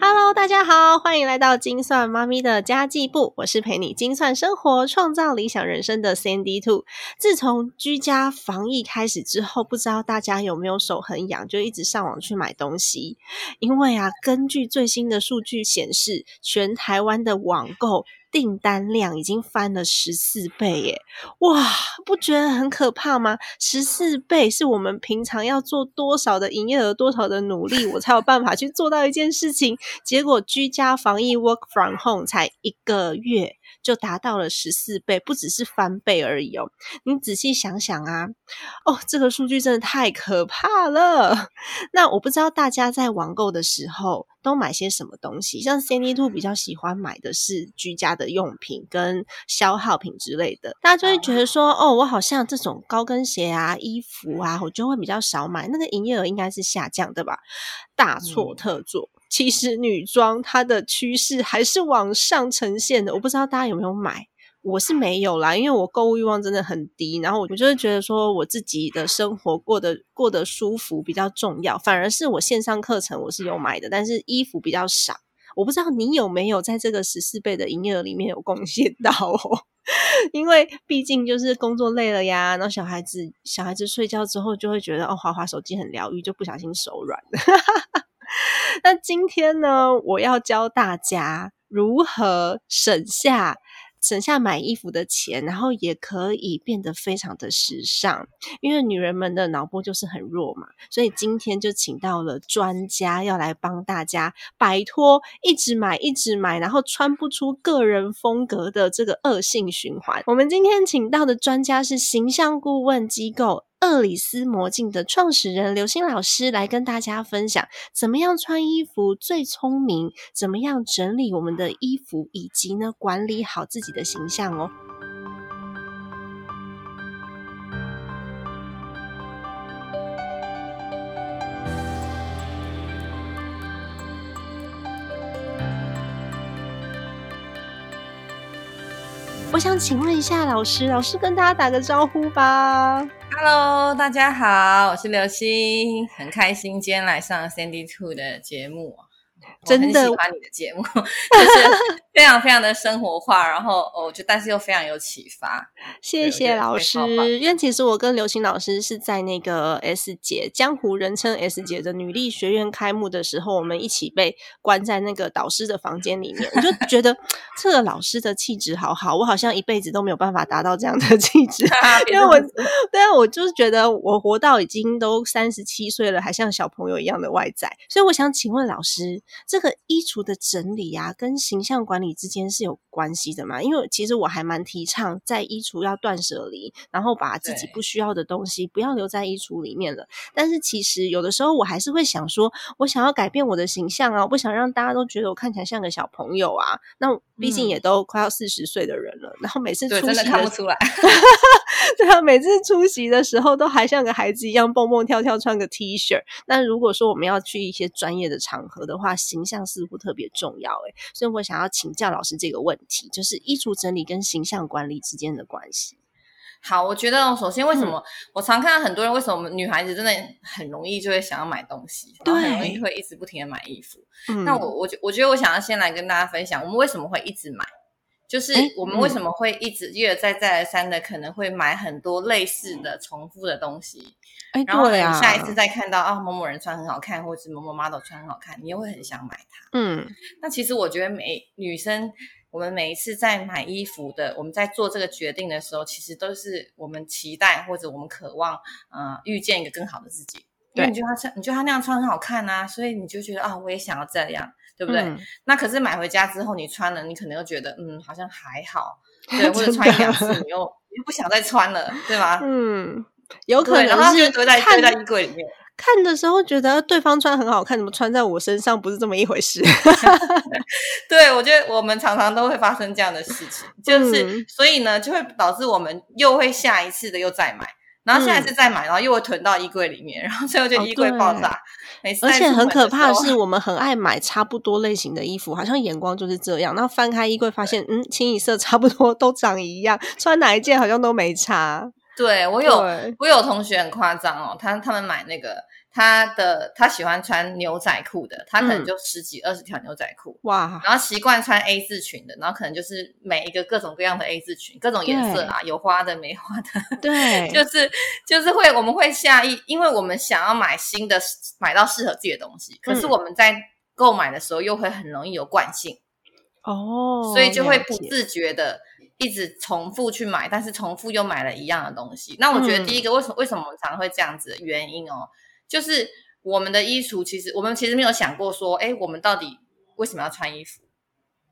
Hello，大家好，欢迎来到精算妈咪的家计部，我是陪你精算生活、创造理想人生的 Sandy Two。自从居家防疫开始之后，不知道大家有没有手很痒，就一直上网去买东西。因为啊，根据最新的数据显示，全台湾的网购。订单量已经翻了十四倍耶！哇，不觉得很可怕吗？十四倍是我们平常要做多少的营业额、多少的努力，我才有办法去做到一件事情。结果居家防疫 （work from home） 才一个月。就达到了十四倍，不只是翻倍而已哦。你仔细想想啊，哦，这个数据真的太可怕了。那我不知道大家在网购的时候都买些什么东西？像 Cindy Two 比较喜欢买的是居家的用品跟消耗品之类的。大家就会觉得说，哦，我好像这种高跟鞋啊、衣服啊，我就会比较少买，那个营业额应该是下降的吧？大错特错。其实女装它的趋势还是往上呈现的，我不知道大家有没有买，我是没有啦，因为我购物欲望真的很低，然后我就是觉得说我自己的生活过得过得舒服比较重要，反而是我线上课程我是有买的，但是衣服比较少，我不知道你有没有在这个十四倍的营业额里面有贡献到哦，因为毕竟就是工作累了呀，然后小孩子小孩子睡觉之后就会觉得哦，滑滑手机很疗愈，就不小心手软了。那今天呢，我要教大家如何省下省下买衣服的钱，然后也可以变得非常的时尚。因为女人们的脑波就是很弱嘛，所以今天就请到了专家要来帮大家摆脱一直买一直买，然后穿不出个人风格的这个恶性循环。我们今天请到的专家是形象顾问机构。厄里斯魔镜的创始人刘星老师来跟大家分享，怎么样穿衣服最聪明，怎么样整理我们的衣服，以及呢管理好自己的形象哦。我想请问一下老师，老师跟大家打个招呼吧。Hello，大家好，我是刘星，很开心今天来上 Sandy Two 的节目。真的喜欢你的节目，就是 非常非常的生活化，然后哦，就但是又非常有启发。谢谢老师，因为其实我跟刘星老师是在那个 S 姐江湖人称 S 姐的女力学院开幕的时候，我们一起被关在那个导师的房间里面。我就觉得 这个老师的气质好好，我好像一辈子都没有办法达到这样的气质，因为我对啊，我就是觉得我活到已经都三十七岁了，还像小朋友一样的外在，所以我想请问老师这。这个衣橱的整理啊，跟形象管理之间是有关系的嘛？因为其实我还蛮提倡在衣橱要断舍离，然后把自己不需要的东西不要留在衣橱里面了。但是其实有的时候我还是会想说，我想要改变我的形象啊，我不想让大家都觉得我看起来像个小朋友啊。那毕竟也都快要四十岁的人了，然后每次出席看不出来 对啊，每次出席的时候都还像个孩子一样蹦蹦跳跳，穿个 T 恤。那如果说我们要去一些专业的场合的话，形象似乎特别重要，诶，所以我想要请教老师这个问题，就是衣橱整理跟形象管理之间的关系。好，我觉得首先为什么我常看到很多人，为什么女孩子真的很容易就会想要买东西，对，很容易会一直不停的买衣服。那我我我觉得我想要先来跟大家分享，我们为什么会一直买。就是我们为什么会一直一而再再而三的可能会买很多类似的重复的东西，然后你下一次再看到啊某某人穿很好看，或者是某某 model 穿很好看，你又会很想买它。嗯，那其实我觉得每女生，我们每一次在买衣服的，我们在做这个决定的时候，其实都是我们期待或者我们渴望，呃，遇见一个更好的自己。对，你觉得他穿，你觉得他那样穿很好看啊，所以你就觉得啊，我也想要这样。对不对？那可是买回家之后，你穿了，你可能又觉得，嗯，好像还好，对，或者穿一两次，你又又不想再穿了，对吗？嗯，有可能，然后就堆在堆在衣柜里面。看的时候觉得对方穿很好看，怎么穿在我身上不是这么一回事？对，我觉得我们常常都会发生这样的事情，就是所以呢，就会导致我们又会下一次的又再买，然后下一次再买，然后又会囤到衣柜里面，然后最后就衣柜爆炸。而且很可怕的是，我们很 爱买差不多类型的衣服，好像眼光就是这样。然后翻开衣柜，发现嗯，清一色差不多都长一样，穿哪一件好像都没差。对我有我有同学很夸张哦，他他们买那个。他的他喜欢穿牛仔裤的，他可能就十几二十条牛仔裤。哇，然后习惯穿 A 字裙的，然后可能就是每一个各种各样的 A 字裙，各种颜色啊，有花的没花的，对，就是就是会我们会下意，因为我们想要买新的，买到适合自己的东西，可是我们在购买的时候又会很容易有惯性。哦，所以就会不自觉的一直重复去买，但是重复又买了一样的东西。那我觉得第一个为什么为什么我们常会这样子的原因哦？就是我们的衣橱，其实我们其实没有想过说，哎，我们到底为什么要穿衣服？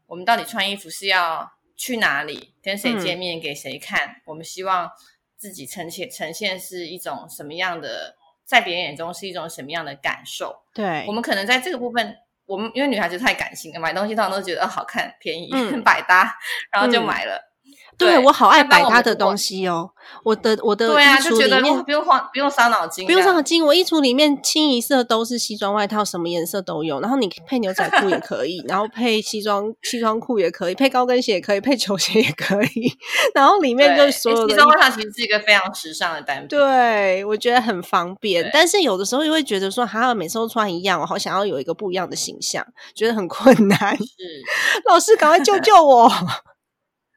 我们到底穿衣服是要去哪里，跟谁见面，给谁看？我们希望自己呈现呈现是一种什么样的，在别人眼中是一种什么样的感受？对，我们可能在这个部分，我们因为女孩子太感性了，买东西通常都觉得好看、便宜、百搭，然后就买了。对我好爱百搭的东西哦，我的我的衣橱里面不用花不用伤脑筋，不用伤脑筋。我衣橱里面清一色都是西装外套，什么颜色都有。然后你配牛仔裤也可以，然后配西装西装裤也可以，配高跟鞋也可以，配球鞋也可以。然后里面就所有的西装外套其实是一个非常时尚的单品，对我觉得很方便。但是有的时候又会觉得说，哈，每次都穿一样，我好想要有一个不一样的形象，觉得很困难。是 老师，赶快救救我！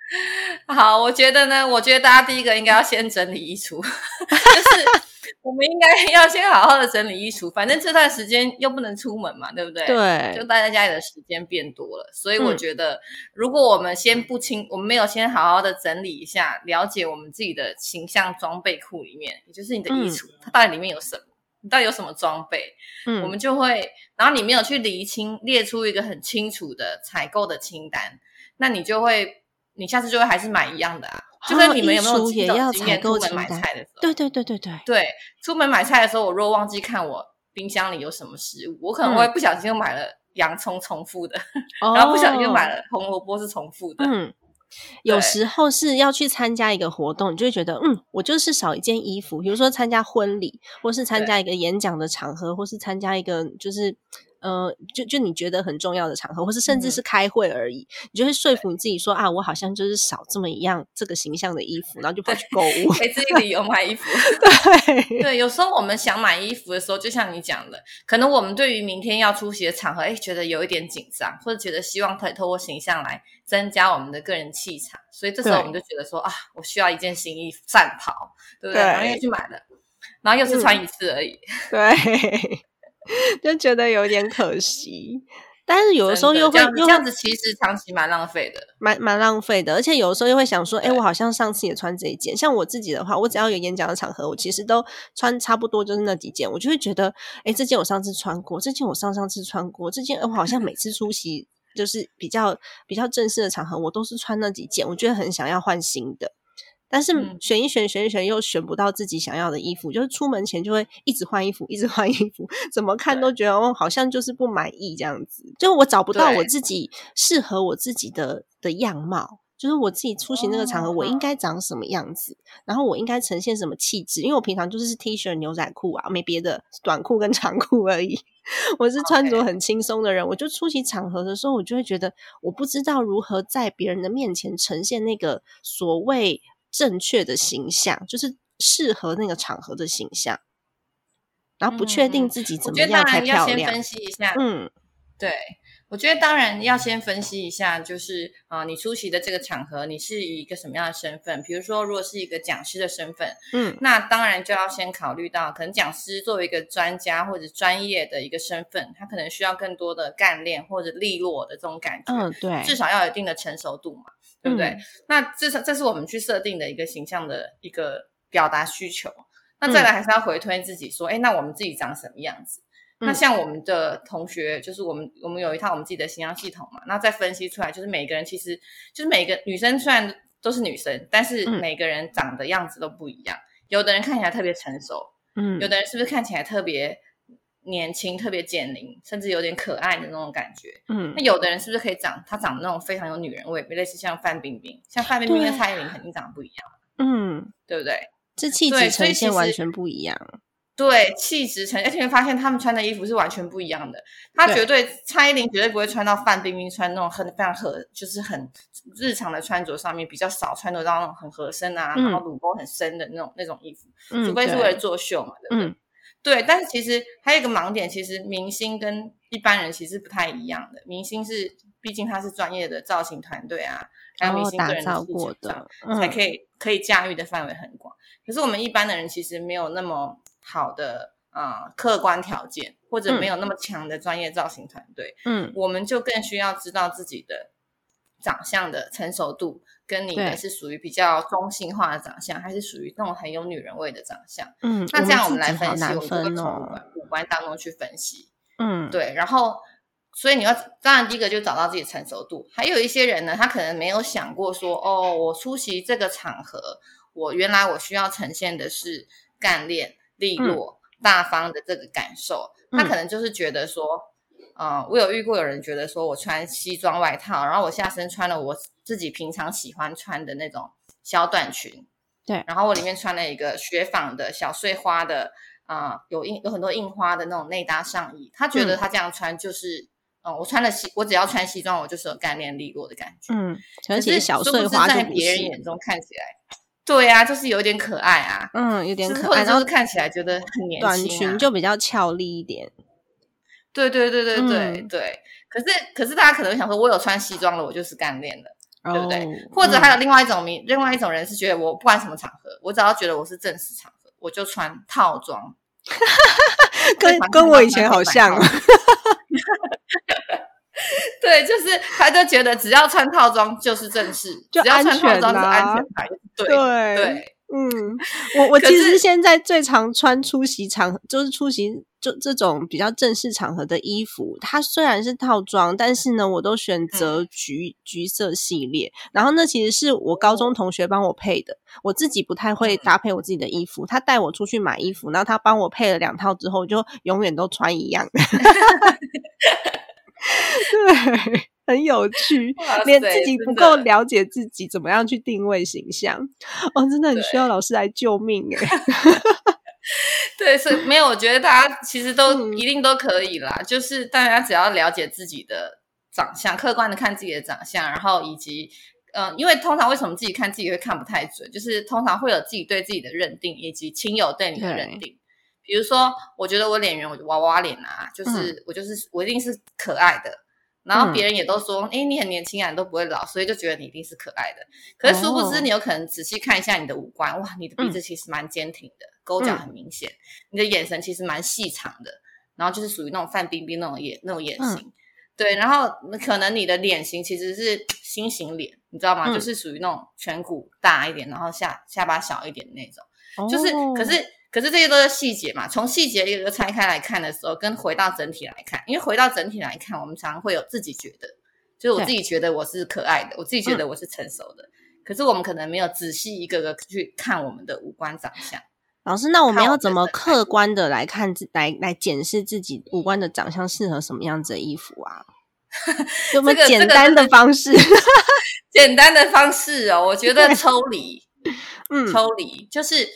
好，我觉得呢，我觉得大家第一个应该要先整理衣橱，就是我们应该要先好好的整理衣橱。反正这段时间又不能出门嘛，对不对？对，就待在家里的时间变多了，所以我觉得，如果我们先不清，我们没有先好好的整理一下，了解我们自己的形象装备库里面，也就是你的衣橱，它到底里面有什么？你到底有什么装备？嗯，我们就会，然后你没有去厘清，列出一个很清楚的采购的清单，那你就会。你下次就会还是买一样的啊？就跟你们有没有也要经验出门买菜的时候？对对对对对对，出门买菜的时候，我如果忘记看我冰箱里有什么食物，我可能会不小心又买了洋葱重复的，然后不小心又买了红萝卜是重复的。嗯，有时候是要去参加一个活动，你就会觉得，嗯，我就是少一件衣服，比如说参加婚礼，或是参加一个演讲的场合，或是参加一个就是。呃，就就你觉得很重要的场合，或是甚至是开会而已，你就会说服你自己说啊，我好像就是少这么一样这个形象的衣服，然后就跑去购物，给自己理由买衣服。对对，有时候我们想买衣服的时候，就像你讲的，可能我们对于明天要出席的场合，哎，觉得有一点紧张，或者觉得希望可以透过形象来增加我们的个人气场，所以这时候我们就觉得说啊，我需要一件新衣服，战袍，对不对？然后又去买了，然后又是穿一次而已。对。就觉得有点可惜，但是有的时候又会这样子，其实长期蛮浪费的，蛮蛮浪费的。而且有的时候又会想说，哎，我好像上次也穿这一件。像我自己的话，我只要有演讲的场合，我其实都穿差不多就是那几件。我就会觉得，哎，这件我上次穿过，这件我上上次穿过，这件我好像每次出席就是比较比较正式的场合，我都是穿那几件。我觉得很想要换新的。但是选一选选一选又选不到自己想要的衣服，就是出门前就会一直换衣服，一直换衣服，怎么看都觉得哦，好像就是不满意这样子。就我找不到我自己适合我自己的的样貌，就是我自己出席那个场合，我应该长什么样子，然后我应该呈现什么气质。因为我平常就是 T 恤、牛仔裤啊，没别的，短裤跟长裤而已。我是穿着很轻松的人，我就出席场合的时候，我就会觉得我不知道如何在别人的面前呈现那个所谓。正确的形象就是适合那个场合的形象，然后不确定自己怎么样才漂亮。分析一下，嗯，对，我觉得当然要先分析一下，就是啊，你出席的这个场合，你是以一个什么样的身份？比如说，如果是一个讲师的身份，嗯，那当然就要先考虑到，可能讲师作为一个专家或者专业的一个身份，他可能需要更多的干练或者利落的这种感觉，嗯，对，至少要有一定的成熟度嘛。对不对？那这是这是我们去设定的一个形象的一个表达需求。那再来还是要回推自己说，哎，那我们自己长什么样子？那像我们的同学，就是我们我们有一套我们自己的形象系统嘛。那再分析出来，就是每个人其实就是每个女生虽然都是女生，但是每个人长的样子都不一样。有的人看起来特别成熟，嗯，有的人是不是看起来特别年轻、特别减龄，甚至有点可爱的那种感觉？嗯，那有的人是不是可以长他长得那种非常有女人味，类似像范冰冰，像范冰冰跟蔡依林肯定长得不一样，嗯，对不对？这气质呈现完全不一样。对，气质呈，而且发现他们穿的衣服是完全不一样的。他绝对蔡依林绝对不会穿到范冰冰穿那种很非常合，就是很日常的穿着上面比较少穿得到那种很合身啊，然后乳沟很深的那种那种衣服，除非是为了作秀嘛，对不对？对，但是其实还有一个盲点，其实明星跟一般人其实不太一样的。明星是毕竟他是专业的造型团队啊，还有明星个人的过的，才可以可以驾驭的范围很广。可是我们一般的人其实没有那么。好的啊，客观条件或者没有那么强的专业造型团队，嗯，我们就更需要知道自己的长相的成熟度，跟你的是属于比较中性化的长相，还是属于那种很有女人味的长相？嗯，那这样我们来分析，我们就会从五官当中去分析，嗯，对。然后，所以你要当然第一个就找到自己成熟度。还有一些人呢，他可能没有想过说，哦，我出席这个场合，我原来我需要呈现的是干练。利落大方的这个感受，他可能就是觉得说，嗯，我有遇过有人觉得说我穿西装外套，然后我下身穿了我自己平常喜欢穿的那种小短裙，对，然后我里面穿了一个雪纺的小碎花的，啊，有印有很多印花的那种内搭上衣，他觉得他这样穿就是，嗯，我穿了西，我只要穿西装，我就是有干练利落的感觉，嗯，而且小碎花在别人眼中看起来。对呀，就是有点可爱啊，嗯，有点可爱，然后看起来觉得很年轻。短裙就比较俏丽一点。对对对对对对。可是可是大家可能想说，我有穿西装了，我就是干练的，对不对？或者还有另外一种名，另外一种人是觉得我不管什么场合，我只要觉得我是正式场合，我就穿套装。跟跟我以前好像。对，就是他就觉得只要穿套装就是正式，只要穿套装是安全牌。对对，嗯，我我其实现在最常穿出席场合，就是出席就这种比较正式场合的衣服。它虽然是套装，但是呢，我都选择橘橘色系列。然后那其实是我高中同学帮我配的，我自己不太会搭配我自己的衣服。他带我出去买衣服，然后他帮我配了两套之后，就永远都穿一样的。对，很有趣，连自己不够了解自己，怎么样去定位形象？哦，真的很需要老师来救命哎！对，所以没有，我觉得大家其实都一定都可以啦。就是大家只要了解自己的长相，客观的看自己的长相，然后以及嗯，因为通常为什么自己看自己会看不太准，就是通常会有自己对自己的认定，以及亲友对你的认定。比如说，我觉得我脸圆，我就娃娃脸啊，就是我就是我一定是可爱的，然后别人也都说，哎，你很年轻啊，你都不会老，所以就觉得你一定是可爱的。可是殊不知，你有可能仔细看一下你的五官，哇，你的鼻子其实蛮坚挺的，沟角很明显，你的眼神其实蛮细长的，然后就是属于那种范冰冰那种眼那种眼型，对，然后可能你的脸型其实是心形脸，你知道吗？就是属于那种颧骨大一点，然后下下巴小一点的那种，就是可是。可是这些都是细节嘛，从细节一个个拆开来看的时候，跟回到整体来看，因为回到整体来看，我们常常会有自己觉得，就是我自己觉得我是可爱的，我自己觉得我是成熟的，可是我们可能没有仔细一个个去看我们的五官长相。老师，那我们要怎么客观的来看自来来检视自己五官的长相适合什么样子的衣服啊？有没有简单的方式？简单的方式哦，我觉得抽离，嗯，抽离就是。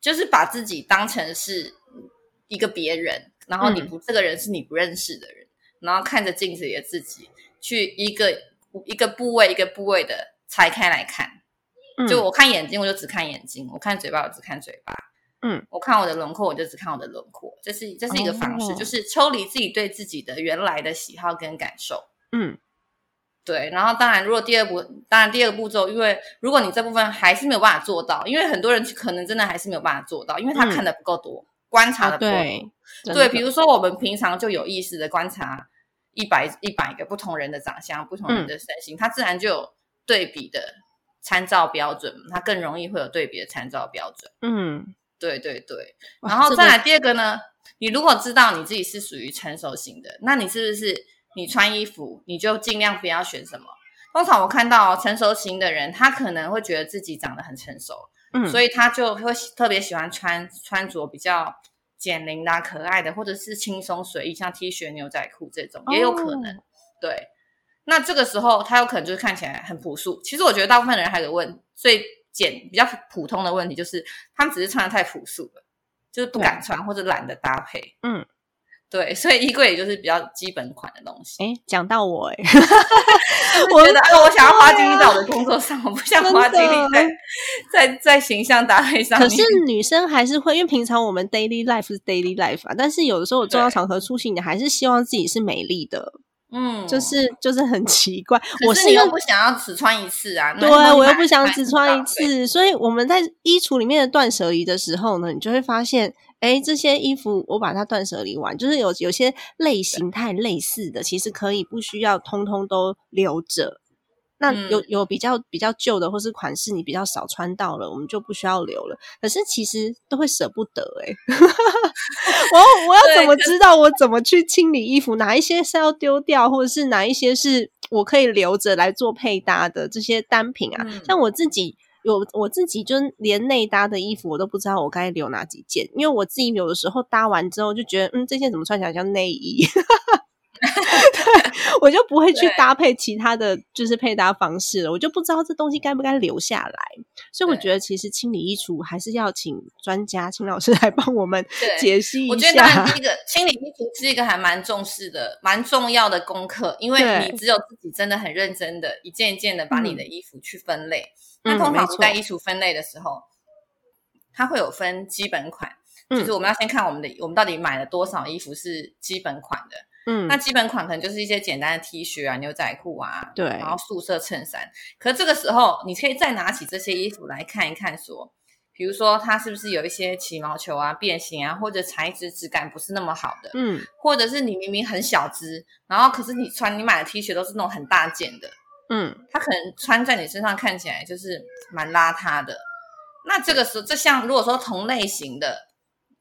就是把自己当成是一个别人，然后你不这个人是你不认识的人，然后看着镜子里的自己，去一个一个部位一个部位的拆开来看。就我看眼睛，我就只看眼睛；我看嘴巴，我只看嘴巴。嗯，我看我的轮廓，我就只看我的轮廓。这是这是一个方式，就是抽离自己对自己的原来的喜好跟感受。嗯。对，然后当然，如果第二步，当然第二个步骤，因为如果你这部分还是没有办法做到，因为很多人可能真的还是没有办法做到，因为他看的不够多，观察的不够。对，比如说我们平常就有意识的观察一百一百个不同人的长相、不同人的身形，他自然就有对比的参照标准，他更容易会有对比的参照标准。嗯，对对对。然后再来第二个呢，你如果知道你自己是属于成熟型的，那你是不是？你穿衣服，你就尽量不要选什么。通常我看到成熟型的人，他可能会觉得自己长得很成熟，嗯，所以他就会特别喜欢穿穿着比较减龄的、可爱的，或者是轻松随意，像 T 恤、牛仔裤这种也有可能。对，那这个时候他有可能就是看起来很朴素。其实我觉得大部分人还有问最简比较普通的问题，就是他们只是穿的太朴素了，就是不敢穿或者懒得搭配。嗯。对，所以衣柜也就是比较基本款的东西。哎，讲到我哎，我觉得我想要花精力在我的工作上，我不想花精力在在在形象搭配上。可是女生还是会，因为平常我们 daily life 是 daily life 啊，但是有的时候我重要场合出席，你还是希望自己是美丽的。嗯，就是就是很奇怪。我是又不想要只穿一次啊，对，我又不想只穿一次，所以我们在衣橱里面的断舍离的时候呢，你就会发现。哎，这些衣服我把它断舍离完，就是有有些类型太类似的，其实可以不需要通通都留着。那有有比较比较旧的，或是款式你比较少穿到了，我们就不需要留了。可是其实都会舍不得哎，我我要怎么知道我怎么去清理衣服？哪一些是要丢掉，或者是哪一些是我可以留着来做配搭的这些单品啊？像我自己。有我自己就连内搭的衣服我都不知道我该留哪几件，因为我自己有的时候搭完之后就觉得，嗯，这件怎么穿起来像内衣，对 我就不会去搭配其他的就是配搭方式了，我就不知道这东西该不该留下来。所以我觉得其实清理衣橱还是要请专家、请老师来帮我们解析一下。我觉得第一个清理衣橱是一个还蛮重视的、蛮重要的功课，因为你只有自己真的很认真的一件一件的把你的衣服去分类。那通常在衣橱分类的时候，它会有分基本款，就是我们要先看我们的我们到底买了多少衣服是基本款的。嗯，那基本款可能就是一些简单的 T 恤啊、牛仔裤啊，对，然后素色衬衫。可这个时候，你可以再拿起这些衣服来看一看，说，比如说它是不是有一些起毛球啊、变形啊，或者材质质感不是那么好的，嗯，或者是你明明很小只，然后可是你穿你买的 T 恤都是那种很大件的。嗯，它可能穿在你身上看起来就是蛮邋遢的。那这个时候，这像如果说同类型的，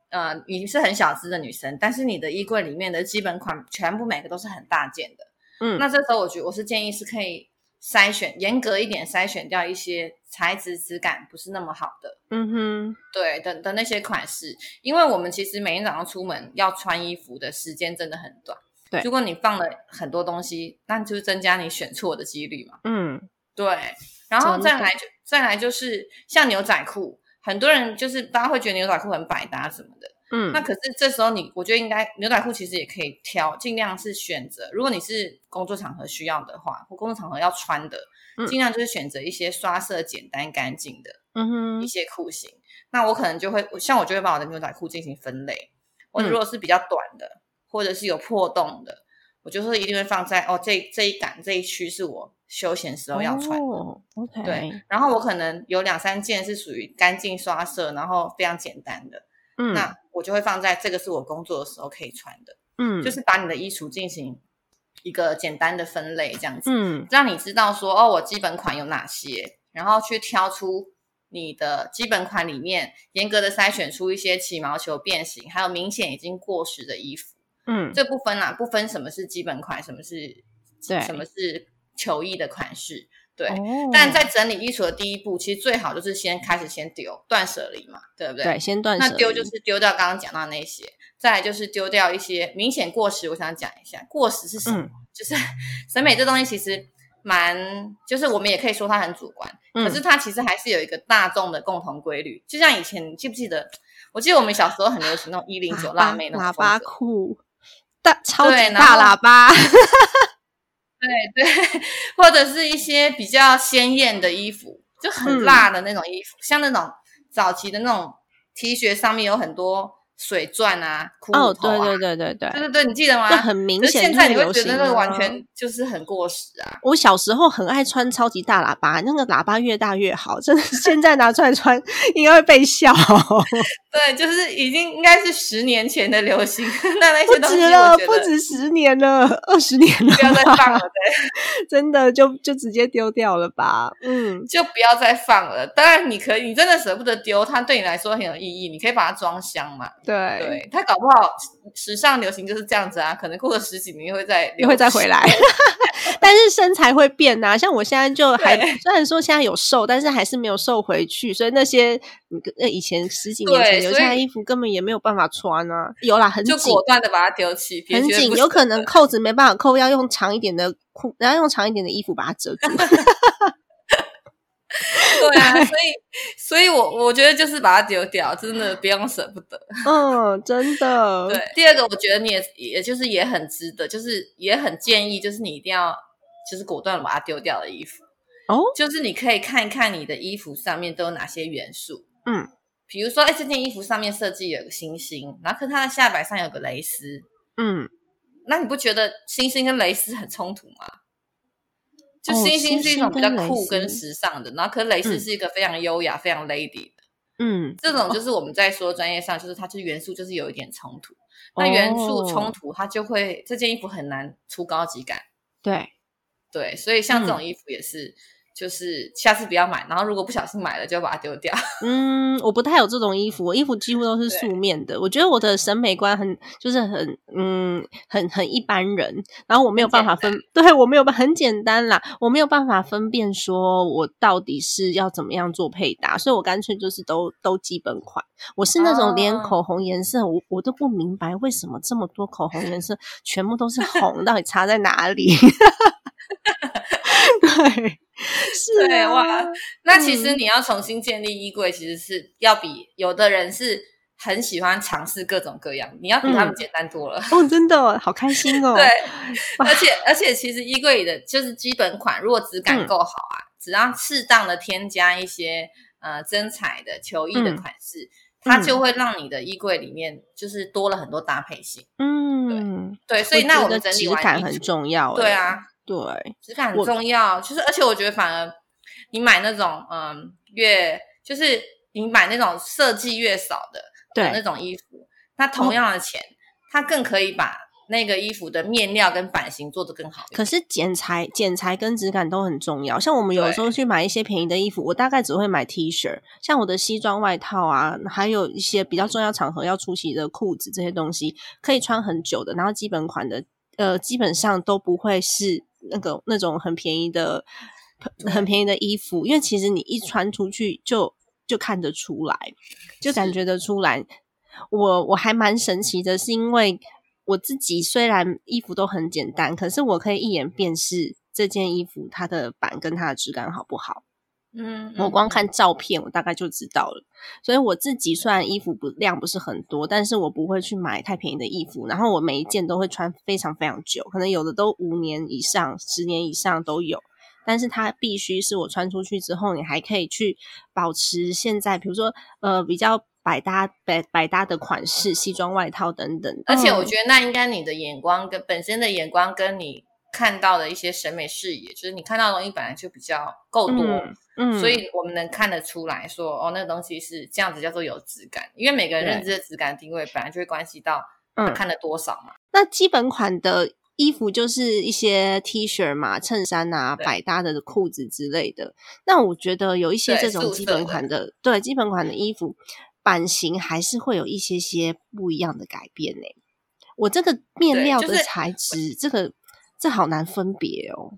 呃，你是很小资的女生，但是你的衣柜里面的基本款全部每个都是很大件的，嗯，那这时候我觉得我是建议是可以筛选严格一点，筛选掉一些材质质感不是那么好的，嗯哼，对的的那些款式，因为我们其实每天早上出门要穿衣服的时间真的很短。对，如果你放了很多东西，那就是增加你选错的几率嘛。嗯，对。然后再来就再来就是像牛仔裤，很多人就是大家会觉得牛仔裤很百搭什么的。嗯，那可是这时候你，我觉得应该牛仔裤其实也可以挑，尽量是选择。如果你是工作场合需要的话，或工作场合要穿的，尽量就是选择一些刷色简单干净的，嗯哼，一些裤型。那我可能就会像我就会把我的牛仔裤进行分类。我如果是比较短的。或者是有破洞的，我就是一定会放在哦这这一杆这一区是我休闲时候要穿的。OK，对。然后我可能有两三件是属于干净刷色，然后非常简单的，嗯，那我就会放在这个是我工作的时候可以穿的，嗯，就是把你的衣橱进行一个简单的分类，这样子，嗯，让你知道说哦我基本款有哪些，然后去挑出你的基本款里面严格的筛选出一些起毛球、变形，还有明显已经过时的衣服。嗯，这部分啦，不分什么是基本款，什么是对，什么是球衣的款式，对。但在整理衣橱的第一步，其实最好就是先开始先丢，断舍离嘛，对不对？对，先断舍。那丢就是丢掉刚刚讲到那些，再来就是丢掉一些明显过时。我想讲一下，过时是什么？就是 审美这东西其实蛮，就是我们也可以说它很主观，可是它其实还是有一个大众的共同规律。就像以前，你记不记得？我记得我们小时候很流行那种一零九辣妹那种喇叭裤。大超级大喇叭，对对，或者是一些比较鲜艳的衣服，就很辣的那种衣服，像那种早期的那种 T 恤，上面有很多。水钻啊，哦，对对对对对，对对对，你记得吗？就很明显，现在你会觉得那个完全就是很过时啊。我小时候很爱穿超级大喇叭，那个喇叭越大越好，真的，现在拿出来穿应该会被笑。对，就是已经应该是十年前的流行，那那些不止了，不止十年了，二十年了，不要再放了，对，真的就就直接丢掉了吧，嗯，就不要再放了。当然你可以，你真的舍不得丢，它对你来说很有意义，你可以把它装箱嘛。对，对他搞不好时尚流行就是这样子啊，可能过了十几年又会再又会再回来，但是身材会变呐。像我现在就还虽然说现在有瘦，但是还是没有瘦回去，所以那些那以前十几年前留下的衣服根本也没有办法穿啊。有啦，很紧，就果断的把它丢弃，很紧，有可能扣子没办法扣，要用长一点的裤，然后用长一点的衣服把它遮住。对啊，所以，所以我我觉得就是把它丢掉，真的不用舍不得。嗯，真的。对，第二个我觉得你也也就是也很值得，就是也很建议，就是你一定要就是果断把它丢掉的衣服。哦，就是你可以看一看你的衣服上面都有哪些元素。嗯，比如说，哎，这件衣服上面设计有个星星，然后可它的下摆上有个蕾丝。嗯，那你不觉得星星跟蕾丝很冲突吗？就星星是一种比较酷跟时尚的，然后可蕾丝是一个非常优雅、非常 lady 的。嗯，这种就是我们在说专业上，就是它就是元素就是有一点冲突。那元素冲突，它就会这件衣服很难出高级感。对，对，所以像这种衣服也是。就是下次不要买，然后如果不小心买了，就把它丢掉。嗯，我不太有这种衣服，我衣服几乎都是素面的。我觉得我的审美观很，就是很，嗯，很很一般人。然后我没有办法分，对我没有办很简单啦，我没有办法分辨说我到底是要怎么样做配搭，所以我干脆就是都都基本款。我是那种连口红颜色，我我都不明白为什么这么多口红颜色全部都是红，到底差在哪里？对。是对哇，那其实你要重新建立衣柜，其实是要比有的人是很喜欢尝试各种各样，你要比他们简单多了哦，真的好开心哦。对，而且而且其实衣柜里的就是基本款，如果质感够好啊，只要适当的添加一些呃真彩的球衣的款式，它就会让你的衣柜里面就是多了很多搭配性。嗯，对，所以那我们整理质感很重要。对啊。对，质感很重要，就是而且我觉得反而你买那种嗯越就是你买那种设计越少的对那种衣服，那同样的钱，它更可以把那个衣服的面料跟版型做得更好。可是剪裁、剪裁跟质感都很重要。像我们有时候去买一些便宜的衣服，我大概只会买 T 恤，像我的西装外套啊，还有一些比较重要场合要出席的裤子这些东西，可以穿很久的。然后基本款的，呃，基本上都不会是。那个那种很便宜的、很便宜的衣服，因为其实你一穿出去就就看得出来，就感觉得出来。我我还蛮神奇的，是因为我自己虽然衣服都很简单，可是我可以一眼辨识这件衣服它的版跟它的质感好不好。嗯，我光看照片，我大概就知道了。所以我自己虽然衣服不量不是很多，但是我不会去买太便宜的衣服。然后我每一件都会穿非常非常久，可能有的都五年以上、十年以上都有。但是它必须是我穿出去之后，你还可以去保持现在，比如说呃比较百搭、百百搭的款式，西装外套等等。而且我觉得那应该你的眼光跟本身的眼光跟你看到的一些审美视野，就是你看到的东西本来就比较够多。嗯，所以我们能看得出来说，哦，那个东西是这样子叫做有质感，因为每个人认知的质感定位本来就会关系到，嗯，看了多少嘛。那基本款的衣服就是一些 T 恤嘛、衬衫啊、百搭的裤子之类的。那我觉得有一些这种基本款的，对基本款的衣服版型还是会有一些些不一样的改变呢。我这个面料的材质，这个这好难分别哦。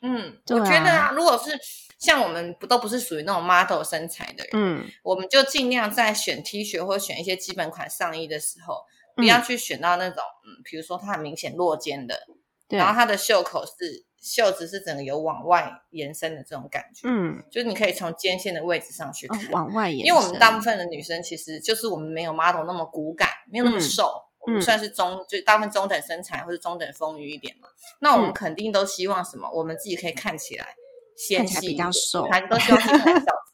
嗯，我觉得啊，如果是。像我们不都不是属于那种 model 身材的人，嗯，我们就尽量在选 T 恤或选一些基本款上衣的时候，不要去选到那种，嗯，比如说它很明显落肩的，然后它的袖口是袖子是整个有往外延伸的这种感觉，嗯，就是你可以从肩线的位置上去看往外延，因为我们大部分的女生其实就是我们没有 model 那么骨感，没有那么瘦，我们算是中，就大部分中等身材或者中等丰腴一点嘛，那我们肯定都希望什么？我们自己可以看起来。纤细比较瘦，还都希望小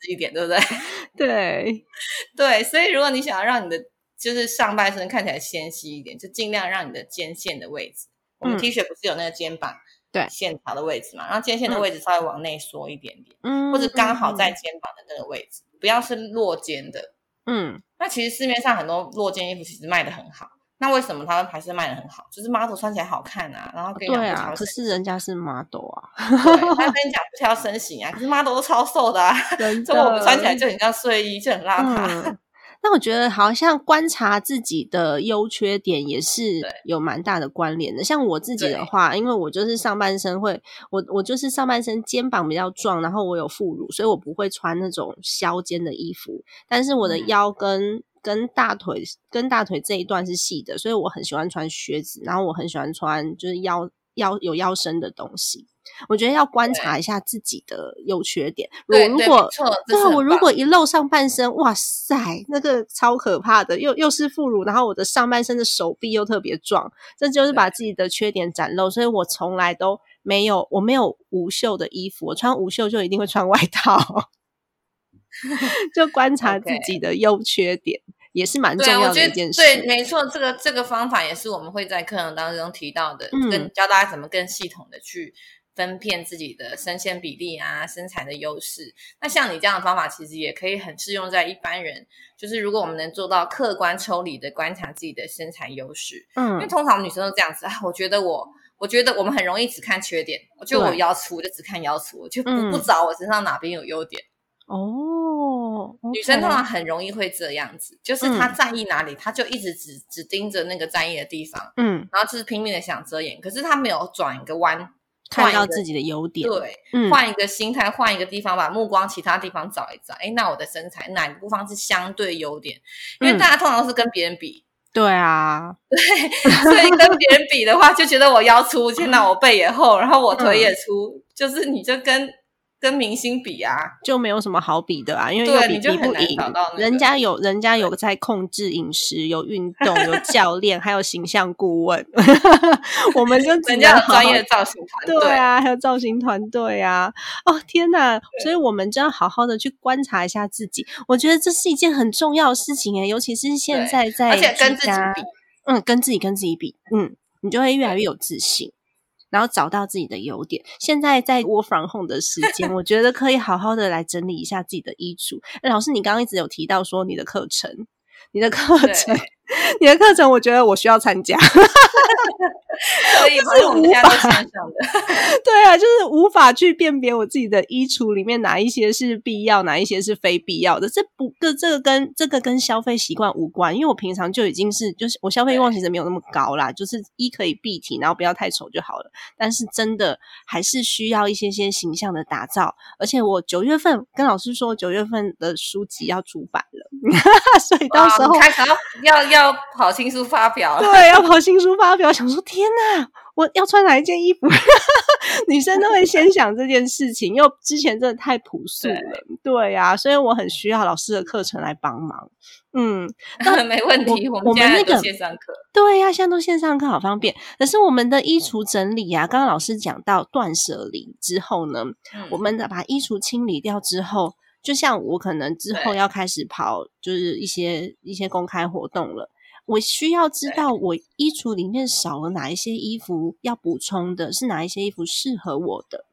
只一点，对不对？对 对，所以如果你想要让你的就是上半身看起来纤细一点，就尽量让你的肩线的位置，我们 T 恤不是有那个肩膀对线条的位置嘛？然后肩线的位置稍微往内缩一点点，嗯，或者刚好在肩膀的那个位置，不要是落肩的，嗯。那其实市面上很多落肩衣服其实卖的很好。那为什么他们还是卖的很好？就是 model 穿起来好看啊，然后跟你讲不挑可是人家是 model 啊，他跟你讲不挑身形啊，可是 model 都超瘦的啊，真的，我们穿起来就很像睡衣，就很邋遢。那我觉得好像观察自己的优缺点也是有蛮大的关联的。像我自己的话，因为我就是上半身会，我我就是上半身肩膀比较壮，然后我有副乳，所以我不会穿那种削肩的衣服。但是我的腰跟跟大腿跟大腿这一段是细的，所以我很喜欢穿靴子，然后我很喜欢穿就是腰腰有腰身的东西。我觉得要观察一下自己的优缺点。我如果对我如果一露上半身，哇塞，那个超可怕的，又又是副乳，然后我的上半身的手臂又特别壮，这就是把自己的缺点展露。所以我从来都没有，我没有无袖的衣服，我穿无袖就一定会穿外套。就观察自己的优缺点，也是蛮重要的一件事。对，没错，这个这个方法也是我们会在课程当中提到的，跟教大家怎么更系统的去。分辨自己的身线比例啊，身材的优势。那像你这样的方法，其实也可以很适用在一般人。就是如果我们能做到客观抽离的观察自己的身材优势，嗯，因为通常女生都这样子啊。我觉得我，我觉得我们很容易只看缺点。我就我腰粗，我就只看腰粗，我就不不找我身上哪边有优点。哦，女生通常很容易会这样子，就是她在意哪里，她就一直只只盯着那个在意的地方，嗯，然后就是拼命的想遮掩，可是她没有转一个弯。看到自己的优点，对，换一个心态，换一个地方，把目光其他地方找一找。哎，那我的身材哪个地方是相对优点？因为大家通常都是跟别人比，对啊，对，所以跟别人比的话，就觉得我腰粗，天哪，我背也厚，然后我腿也粗，就是你就跟。跟明星比啊，就没有什么好比的啊，因为又比比不赢。人家有人家有在控制饮食，有运动，有 教练，还有形象顾问。我们就人家有专业造型团队啊，还有造型团队啊。哦天哪！所以我们就要好好的去观察一下自己。我觉得这是一件很重要的事情诶，尤其是现在在而且跟自己比，嗯，跟自己跟自己比，嗯，你就会越来越有自信。然后找到自己的优点。现在在 work from home 的时间，我觉得可以好好的来整理一下自己的衣橱。老师，你刚刚一直有提到说你的课程，你的课程。你的课程，我觉得我需要参加，所以是无法对啊，就是无法去辨别我自己的衣橱里面哪一些是必要，哪一些是非必要的。这不，这这个跟这个跟消费习惯无关，因为我平常就已经是，就是我消费欲望其实没有那么高啦，就是衣可以蔽体，然后不要太丑就好了。但是真的还是需要一些些形象的打造。而且我九月份跟老师说，九月份的书籍要出版了，所以到时候开始要要。要跑新书发表，对，要跑新书发表。想说天哪，我要穿哪一件衣服？女生都会先想这件事情，因为之前真的太朴素了。对呀，所以我很需要老师的课程来帮忙。嗯，那没问题。我们那个线上课，对呀，现在都线上课，好方便。可是我们的衣橱整理呀，刚刚老师讲到断舍离之后呢，我们的把衣橱清理掉之后。就像我可能之后要开始跑，就是一些一些公开活动了，我需要知道我衣橱里面少了哪一些衣服要补充的，是哪一些衣服适合我的。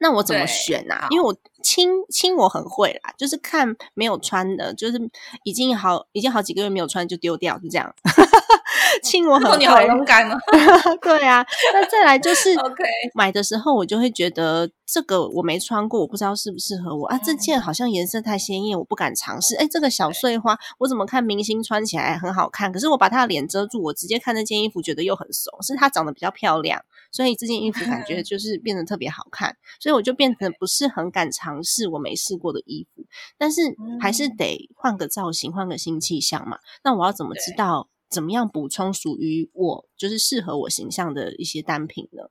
那我怎么选啊？因为我清清我很会啦，就是看没有穿的，就是已经好已经好几个月没有穿就丢掉，就这样。清我很会，你好勇敢哦。对啊，那再来就 是 OK 买的时候我就会觉得这个我没穿过，我不知道适不适合我啊。这件好像颜色太鲜艳，我不敢尝试。哎，这个小碎花我怎么看明星穿起来很好看，可是我把她的脸遮住，我直接看那件衣服觉得又很怂。是她长得比较漂亮，所以这件衣服感觉 就是变得特别好看。所以我就变得不是很敢尝试我没试过的衣服，但是还是得换个造型，换个新气象嘛。那我要怎么知道怎么样补充属于我就是适合我形象的一些单品呢？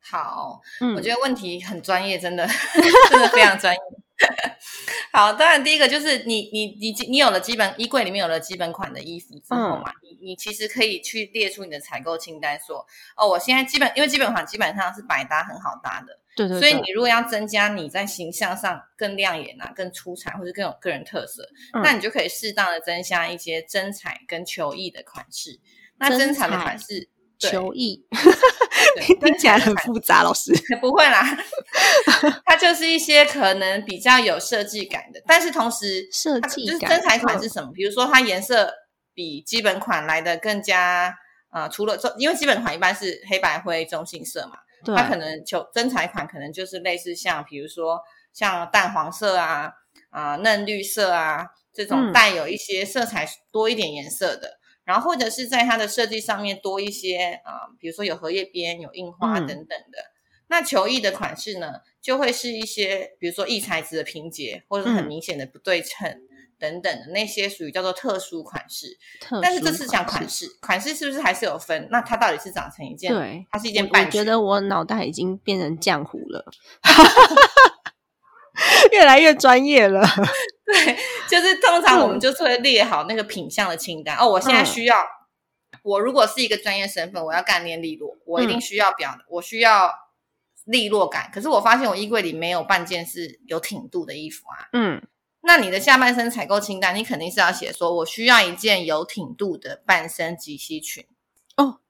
好，我觉得问题很专业，真的 真的非常专业。好，当然第一个就是你你你你有了基本衣柜里面有了基本款的衣服之后嘛，你你其实可以去列出你的采购清单，说哦，我现在基本因为基本款基本上是百搭很好搭的。对对，所以你如果要增加你在形象上更亮眼啊、更出彩或者更有个人特色，那你就可以适当的增加一些真彩跟球艺的款式。那真彩的款式，球艺 听起来很复杂，老师不会啦，它就是一些可能比较有设计感的，但是同时设计就是真彩款是什么？比如说它颜色比基本款来的更加呃，除了因为基本款一般是黑白灰中性色嘛。它可能求真彩款可能就是类似像比如说像淡黄色啊，啊嫩绿色啊这种带有一些色彩多一点颜色的，然后或者是在它的设计上面多一些啊，比如说有荷叶边、有印花等等的。那球衣的款式呢，就会是一些比如说异材质的拼接，或者很明显的不对称。等等的那些属于叫做特殊款式，但是这次讲款式，款式是不是还是有分？那它到底是长成一件？对，它是一件半。我觉得我脑袋已经变成浆糊了，越来越专业了。对，就是通常我们就是会列好那个品相的清单。哦，我现在需要，我如果是一个专业身份，我要干练利落，我一定需要表，我需要利落感。可是我发现我衣柜里没有半件是有挺度的衣服啊。嗯。那你的下半身采购清单，你肯定是要写说，我需要一件有挺度的半身及膝裙。哦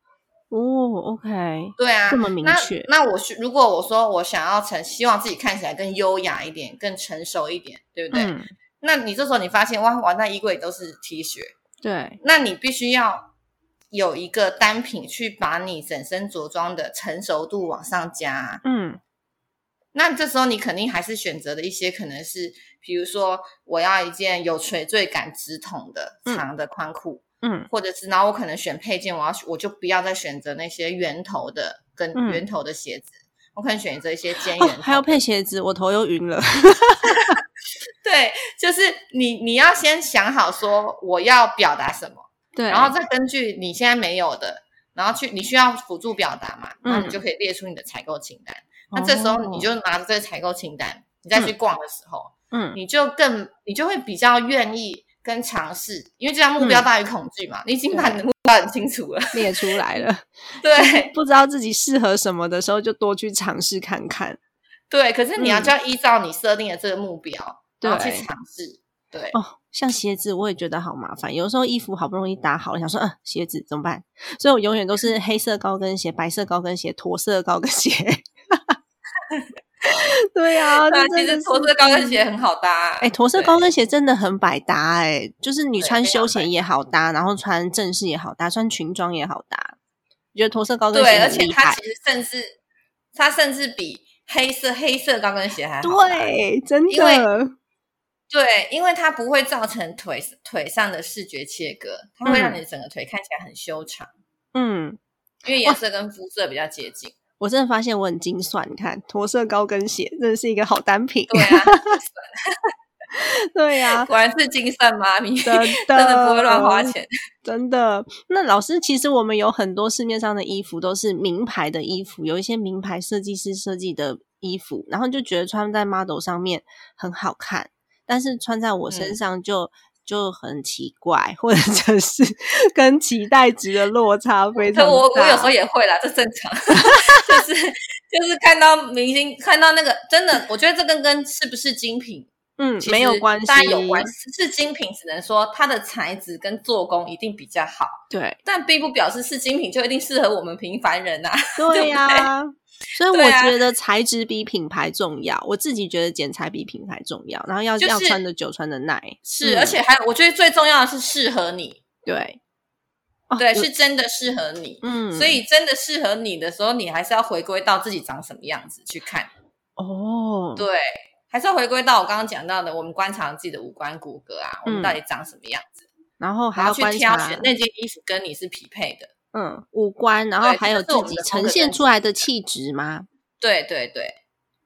哦，OK，对啊，这么明确。那我是如果我说我想要成，希望自己看起来更优雅一点，更成熟一点，对不对？那你这时候你发现哇，我，那衣柜都是 T 恤，对，那你必须要有一个单品去把你整身着装的成熟度往上加。嗯。那这时候你肯定还是选择的一些可能是，比如说我要一件有垂坠感、直筒的长的宽裤，嗯，或者是然后我可能选配件，我要我就不要再选择那些圆头的跟圆头的鞋子，我可能选择一些尖圆。还要配鞋子，我头又晕了。对，就是你你要先想好说我要表达什么，对，然后再根据你现在没有的，然后去你需要辅助表达嘛，那你就可以列出你的采购清单。那这时候你就拿着这个采购清单，你再去逛的时候，嗯，你就更你就会比较愿意跟尝试，因为这样目标大于恐惧嘛，你已经把你的目标很清楚了，列出来了，对，不知道自己适合什么的时候，就多去尝试看看，对，可是你要就要依照你设定的这个目标，然后去尝试，对，哦，像鞋子我也觉得好麻烦，有时候衣服好不容易搭好了，想说，嗯，鞋子怎么办？所以我永远都是黑色高跟鞋、白色高跟鞋、驼色高跟鞋。对呀，其实驼色高跟鞋很好搭。哎，驼色高跟鞋真的很百搭哎，就是你穿休闲也好搭，然后穿正式也好搭，穿裙装也好搭。我觉得驼色高跟鞋对，而且它其实甚至它甚至比黑色黑色高跟鞋还好。对，真的。对，因为它不会造成腿腿上的视觉切割，它会让你整个腿看起来很修长。嗯，因为颜色跟肤色比较接近。我真的发现我很精算，你看驼色高跟鞋真的是一个好单品。对啊，对呀，果然是精算妈咪，真 的真的不会乱花钱，真的。那老师，其实我们有很多市面上的衣服都是名牌的衣服，有一些名牌设计师设计的衣服，然后就觉得穿在 model 上面很好看，但是穿在我身上就。就很奇怪，或者是跟期待值的落差非常大。我我有时候也会啦，这正常。就是就是看到明星，看到那个真的，我觉得这跟跟是不是精品，嗯，没有关系，当然有关系。是精品，只能说它的材质跟做工一定比较好。对，但并不表示是精品就一定适合我们平凡人呐。对呀。所以我觉得材质比品牌重要，我自己觉得剪裁比品牌重要，然后要要穿的久，穿的耐。是，而且还有，我觉得最重要的是适合你。对，对，是真的适合你。嗯，所以真的适合你的时候，你还是要回归到自己长什么样子去看。哦，对，还是要回归到我刚刚讲到的，我们观察自己的五官骨骼啊，我们到底长什么样子，然后还要去挑选那件衣服跟你是匹配的。嗯，五官，然后还有自己呈现出来的气质吗？对 对对，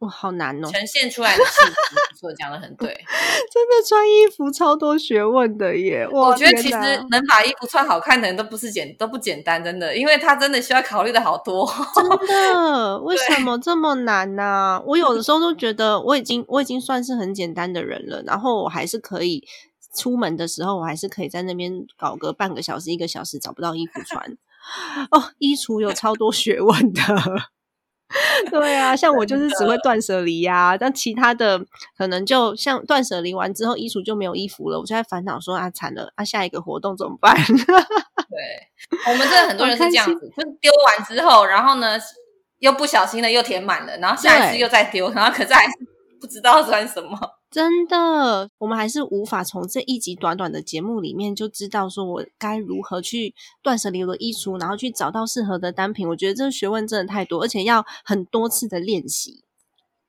哇，好难哦！呈现出来的气质，说讲的很对，真的穿衣服超多学问的耶！我觉得其实能把衣服穿好看的人都不是简都不简单，真的，因为他真的需要考虑的好多。真的？为什么这么难呢？我有的时候都觉得我已经我已经算是很简单的人了，然后我还是可以出门的时候，我还是可以在那边搞个半个小时、一个小时找不到衣服穿。哦，衣橱有超多学问的，对啊，像我就是只会断舍离呀，但其他的可能就像断舍离完之后，衣橱就没有衣服了，我就在烦恼说啊，惨了，啊，下一个活动怎么办？对，我们真的很多人是这样子，就丢完之后，然后呢又不小心的又填满了，然后下一次又再丢，然后可是还是不知道穿什么。真的，我们还是无法从这一集短短的节目里面就知道说我该如何去断舍离我的衣橱，然后去找到适合的单品。我觉得这个学问真的太多，而且要很多次的练习。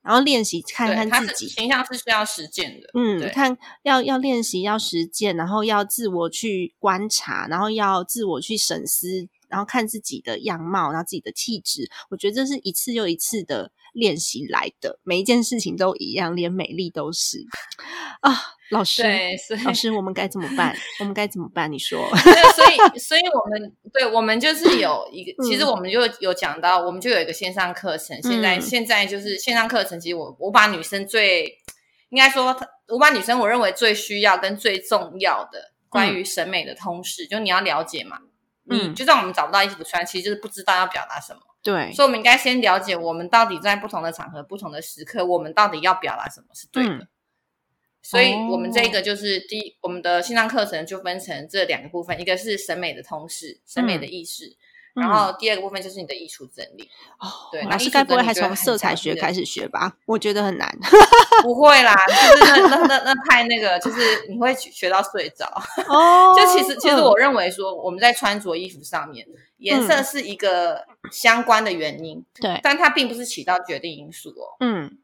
然后练习看看自己形象是需要实践的。嗯，看要要练习要实践，然后要自我去观察，然后要自我去审思，然后看自己的样貌，然后自己的气质。我觉得这是一次又一次的练习来的，每一件事情都一样，连美丽都是啊。老师，老师，我们该怎么办？我们该怎么办？你说。所以，所以我们对，我们就是有一个，其实我们就有讲到，我们就有一个线上课程。现在，现在就是线上课程。其实我我把女生最应该说，我把女生我认为最需要跟最重要的关于审美的通识，就你要了解嘛。嗯，就算我们找不到衣服穿，其实就是不知道要表达什么。对，所以我们应该先了解，我们到底在不同的场合、不同的时刻，我们到底要表达什么是对的。所以，我们这个就是第一，我们的线上课程就分成这两个部分，一个是审美的通识、审美的意识，然后第二个部分就是你的艺术整理。哦，对，老师该不会还从色彩学开始学吧？我觉得很难。不会啦，就是那那那那太那个，就是你会学到睡着。哦，就其实其实我认为说，我们在穿着衣服上面，颜色是一个相关的原因，对，但它并不是起到决定因素哦。嗯。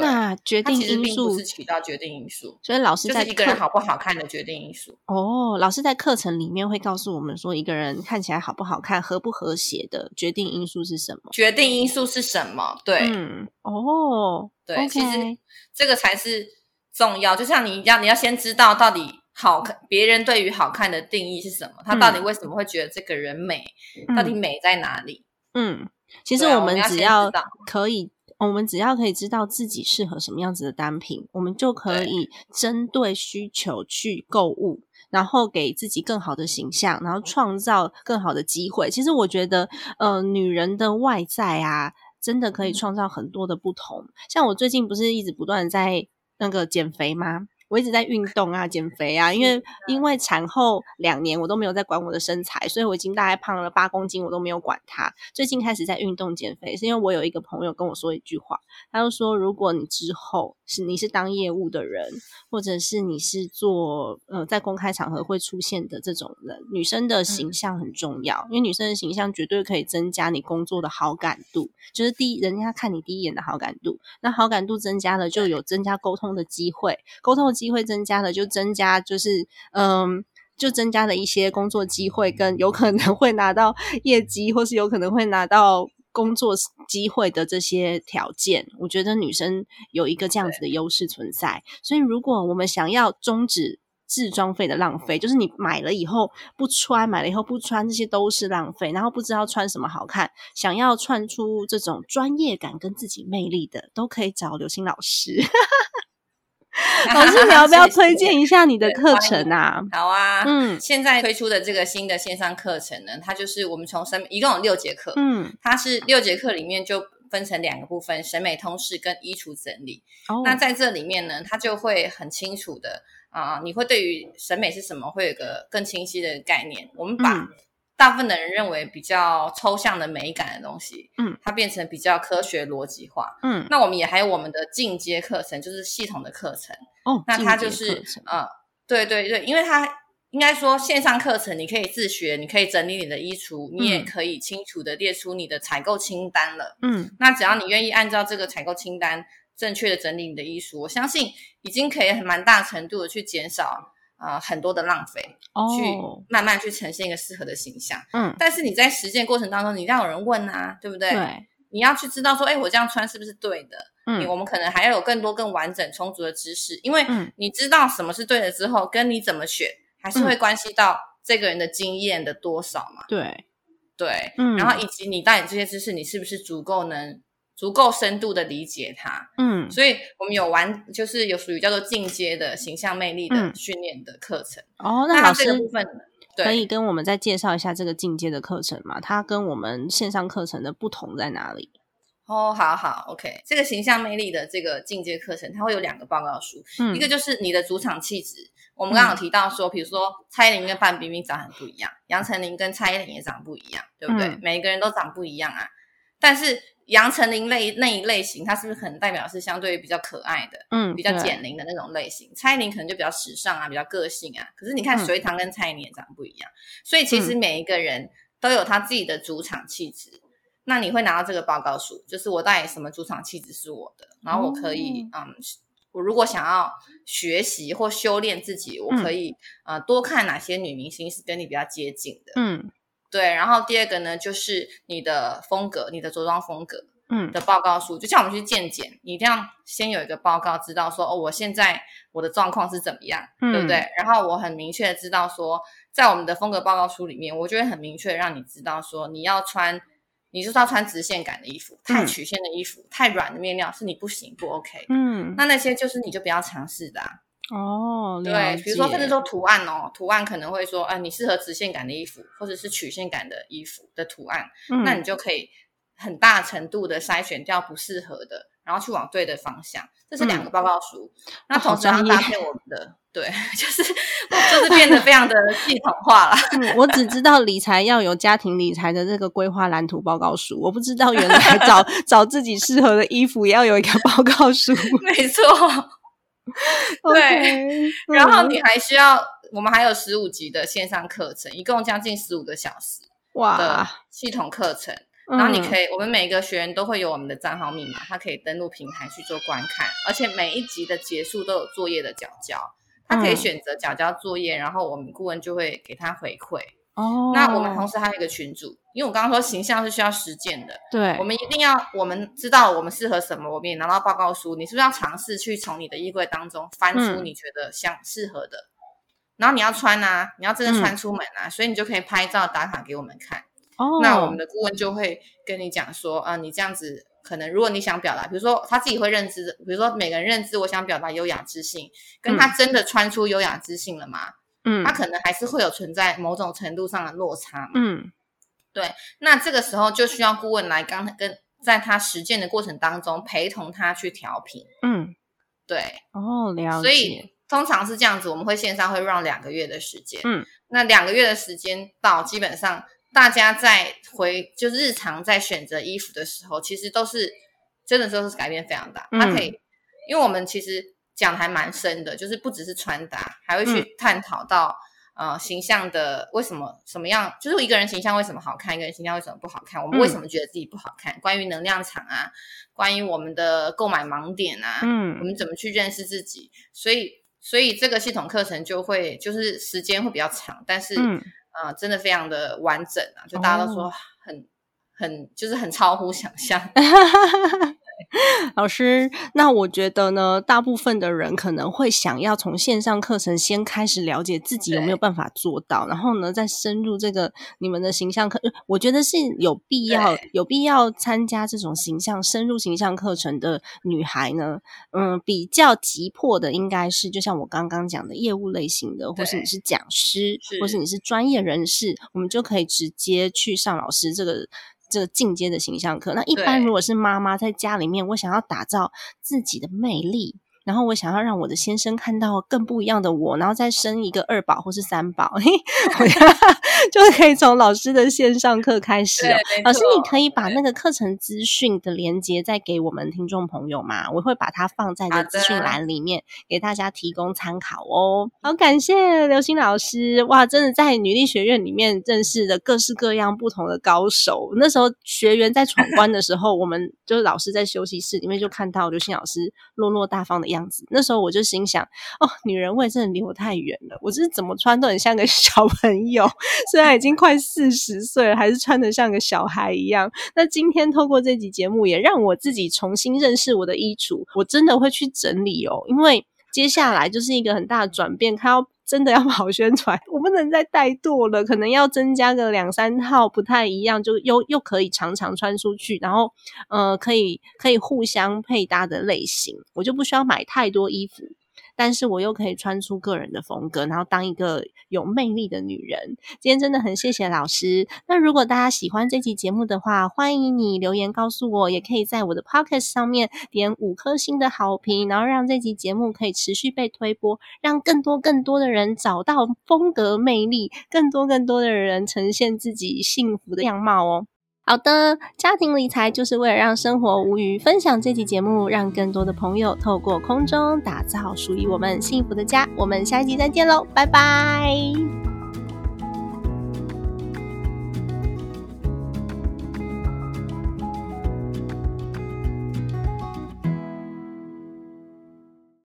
那决定因素是起到决定因素，所以老师在一个人好不好看的决定因素。哦，老师在课程里面会告诉我们说，一个人看起来好不好看、和不和谐的决定因素是什么？决定因素是什么？对，嗯，哦，对，其实这个才是重要。就像你一样，你要先知道到底好看，别人对于好看的定义是什么？他到底为什么会觉得这个人美？到底美在哪里？嗯，其实我们只要可以。我们只要可以知道自己适合什么样子的单品，我们就可以针对需求去购物，然后给自己更好的形象，然后创造更好的机会。其实我觉得，呃，女人的外在啊，真的可以创造很多的不同。像我最近不是一直不断在那个减肥吗？我一直在运动啊，减肥啊，因为因为产后两年我都没有在管我的身材，所以我已经大概胖了八公斤，我都没有管它。最近开始在运动减肥，是因为我有一个朋友跟我说一句话，他就说：如果你之后是你是当业务的人，或者是你是做呃在公开场合会出现的这种人，女生的形象很重要，因为女生的形象绝对可以增加你工作的好感度，就是第一人家看你第一眼的好感度，那好感度增加了，就有增加沟通的机会，沟通的。机会增加了，就增加，就是嗯，就增加了一些工作机会，跟有可能会拿到业绩，或是有可能会拿到工作机会的这些条件。我觉得女生有一个这样子的优势存在。所以，如果我们想要终止制装费的浪费，就是你买了以后不穿，买了以后不穿，这些都是浪费，然后不知道穿什么好看，想要穿出这种专业感跟自己魅力的，都可以找刘星老师。老师，你要不要推荐一下你的课程啊？好啊，嗯，现在推出的这个新的线上课程呢，它就是我们从审一共有六节课，嗯，它是六节课里面就分成两个部分：审美通识跟衣橱整理。哦，那在这里面呢，它就会很清楚的啊，你会对于审美是什么会有个更清晰的概念。我们把大部分的人认为比较抽象的美感的东西，嗯，它变成比较科学逻辑化，嗯，那我们也还有我们的进阶课程，就是系统的课程，哦，那它就是呃，对对对，因为它应该说线上课程你可以自学，你可以整理你的衣橱，你也可以清楚的列出你的采购清单了，嗯，那只要你愿意按照这个采购清单正确的整理你的衣橱，我相信已经可以很蛮大程度的去减少。啊，很多的浪费，去慢慢去呈现一个适合的形象。嗯，但是你在实践过程当中，你让有人问啊，对不对？对，你要去知道说，哎，我这样穿是不是对的？嗯，我们可能还要有更多、更完整、充足的知识，因为你知道什么是对的之后，跟你怎么选，还是会关系到这个人的经验的多少嘛？对，对，嗯，然后以及你带你这些知识，你是不是足够能？足够深度的理解它，嗯，所以我们有玩，就是有属于叫做进阶的形象魅力的训练的课程。哦，那老师部分可以跟我们再介绍一下这个进阶的课程吗？它跟我们线上课程的不同在哪里？哦，好好，OK，这个形象魅力的这个进阶课程，它会有两个报告书，一个就是你的主场气质。我们刚刚有提到说，比如说蔡依林跟范冰冰长很不一样，杨丞琳跟蔡依林也长不一样，对不对？每一个人都长不一样啊，但是。杨丞琳类那一类型，它是不是可能代表是相对于比较可爱的，嗯，比较减龄的那种类型？蔡依林可能就比较时尚啊，比较个性啊。可是你看隋唐跟蔡依林也长得不一样，所以其实每一个人都有他自己的主场气质。那你会拿到这个报告书，就是我到底什么主场气质是我的，然后我可以，嗯，我如果想要学习或修炼自己，我可以呃多看哪些女明星是跟你比较接近的，嗯，对。然后第二个呢，就是你的风格，你的着装风格，嗯的报告书，就像我们去健检，你一定要先有一个报告，知道说哦，我现在我的状况是怎么样，对不对？然后我很明确的知道说，在我们的风格报告书里面，我就会很明确让你知道说，你要穿。你就是要穿直线感的衣服，太曲线的衣服，太软的面料是你不行不 OK。嗯，那那些就是你就不要尝试的。哦，对，比如说甚至说图案哦，图案可能会说，啊，你适合直线感的衣服，或者是曲线感的衣服的图案，那你就可以很大程度的筛选掉不适合的，然后去往对的方向。这是两个报告书，那同时要搭配我们的，对，就是 就是变得非常的系统化了。我只知道理财要有家庭理财的这个规划蓝图报告书，我不知道原来找找自己适合的衣服也要有一个报告书。没错，对。然后你还需要，我们还有十五集的线上课程，一共将近十五个小时哇的系统课程。然后你可以，我们每个学员都会有我们的账号密码，他可以登录平台去做观看，而且每一集的结束都有作业的缴交，他可以选择缴交作业，然后我们顾问就会给他回馈。哦，那我们同时还有一个群组，因为我刚刚说形象是需要实践的，对，我们一定要我们知道我们适合什么，我们也拿到报告书，你是不是要尝试去从你的衣柜当中翻出你觉得想适合的，然后你要穿啊，你要真的穿出门啊，所以你就可以拍照打卡给我们看。哦，那我们的顾问就会跟你讲说，啊，你这样子可能，如果你想表达，比如说他自己会认知，比如说每个人认知，我想表达优雅知性，跟他真的穿出优雅知性了吗？嗯，他可能还是会有存在某种程度上的落差嘛。嗯，对，那这个时候就需要顾问来刚跟在他实践的过程当中陪同他去调频。嗯，对，哦，了解。所以通常是这样子，我们会线上会让两个月的时间。嗯，那两个月的时间到，基本上。大家在回就日常在选择衣服的时候，其实都是真的都是改变非常大。它可以，因为我们其实讲的还蛮深的，就是不只是穿搭，还会去探讨到呃形象的为什么什么样，就是一个人形象为什么好看，一个人形象为什么不好看，我们为什么觉得自己不好看？关于能量场啊，关于我们的购买盲点啊，嗯，我们怎么去认识自己？所以，所以这个系统课程就会就是时间会比较长，但是。啊，真的非常的完整啊！就大家都说很很，就是很超乎想象。老师，那我觉得呢，大部分的人可能会想要从线上课程先开始了解自己有没有办法做到，然后呢，再深入这个你们的形象课。我觉得是有必要有必要参加这种形象深入形象课程的女孩呢。嗯，比较急迫的应该是，就像我刚刚讲的业务类型的，或是你是讲师，或是你是专业人士，我们就可以直接去上老师这个。这个进阶的形象课，那一般如果是妈妈在家里面，我想要打造自己的魅力。然后我想要让我的先生看到更不一样的我，然后再生一个二宝或是三宝，就可以从老师的线上课开始哦。老师，你可以把那个课程资讯的连接再给我们听众朋友吗？我会把它放在这资讯栏里面，给大家提供参考哦。好，感谢刘星老师，哇，真的在女力学院里面认识的各式各样不同的高手。那时候学员在闯关的时候，我们就是老师在休息室里面就看到刘星老师落落大方的。样子，那时候我就心想，哦，女人味真的离我太远了。我就是怎么穿都很像个 小朋友，虽然已经快四十岁了，还是穿的像个小孩一样。那今天透过这集节目，也让我自己重新认识我的衣橱，我真的会去整理哦，因为接下来就是一个很大的转变，它要。真的要跑宣传，我不能再怠惰了，可能要增加个两三套不太一样，就又又可以常常穿出去，然后呃，可以可以互相配搭的类型，我就不需要买太多衣服。但是我又可以穿出个人的风格，然后当一个有魅力的女人。今天真的很谢谢老师。那如果大家喜欢这期节目的话，欢迎你留言告诉我，也可以在我的 podcast 上面点五颗星的好评，然后让这集节目可以持续被推播，让更多更多的人找到风格魅力，更多更多的人呈现自己幸福的样貌哦。好的，家庭理财就是为了让生活无余。分享这期节目，让更多的朋友透过空中打造属于我们幸福的家。我们下一集再见喽，拜拜。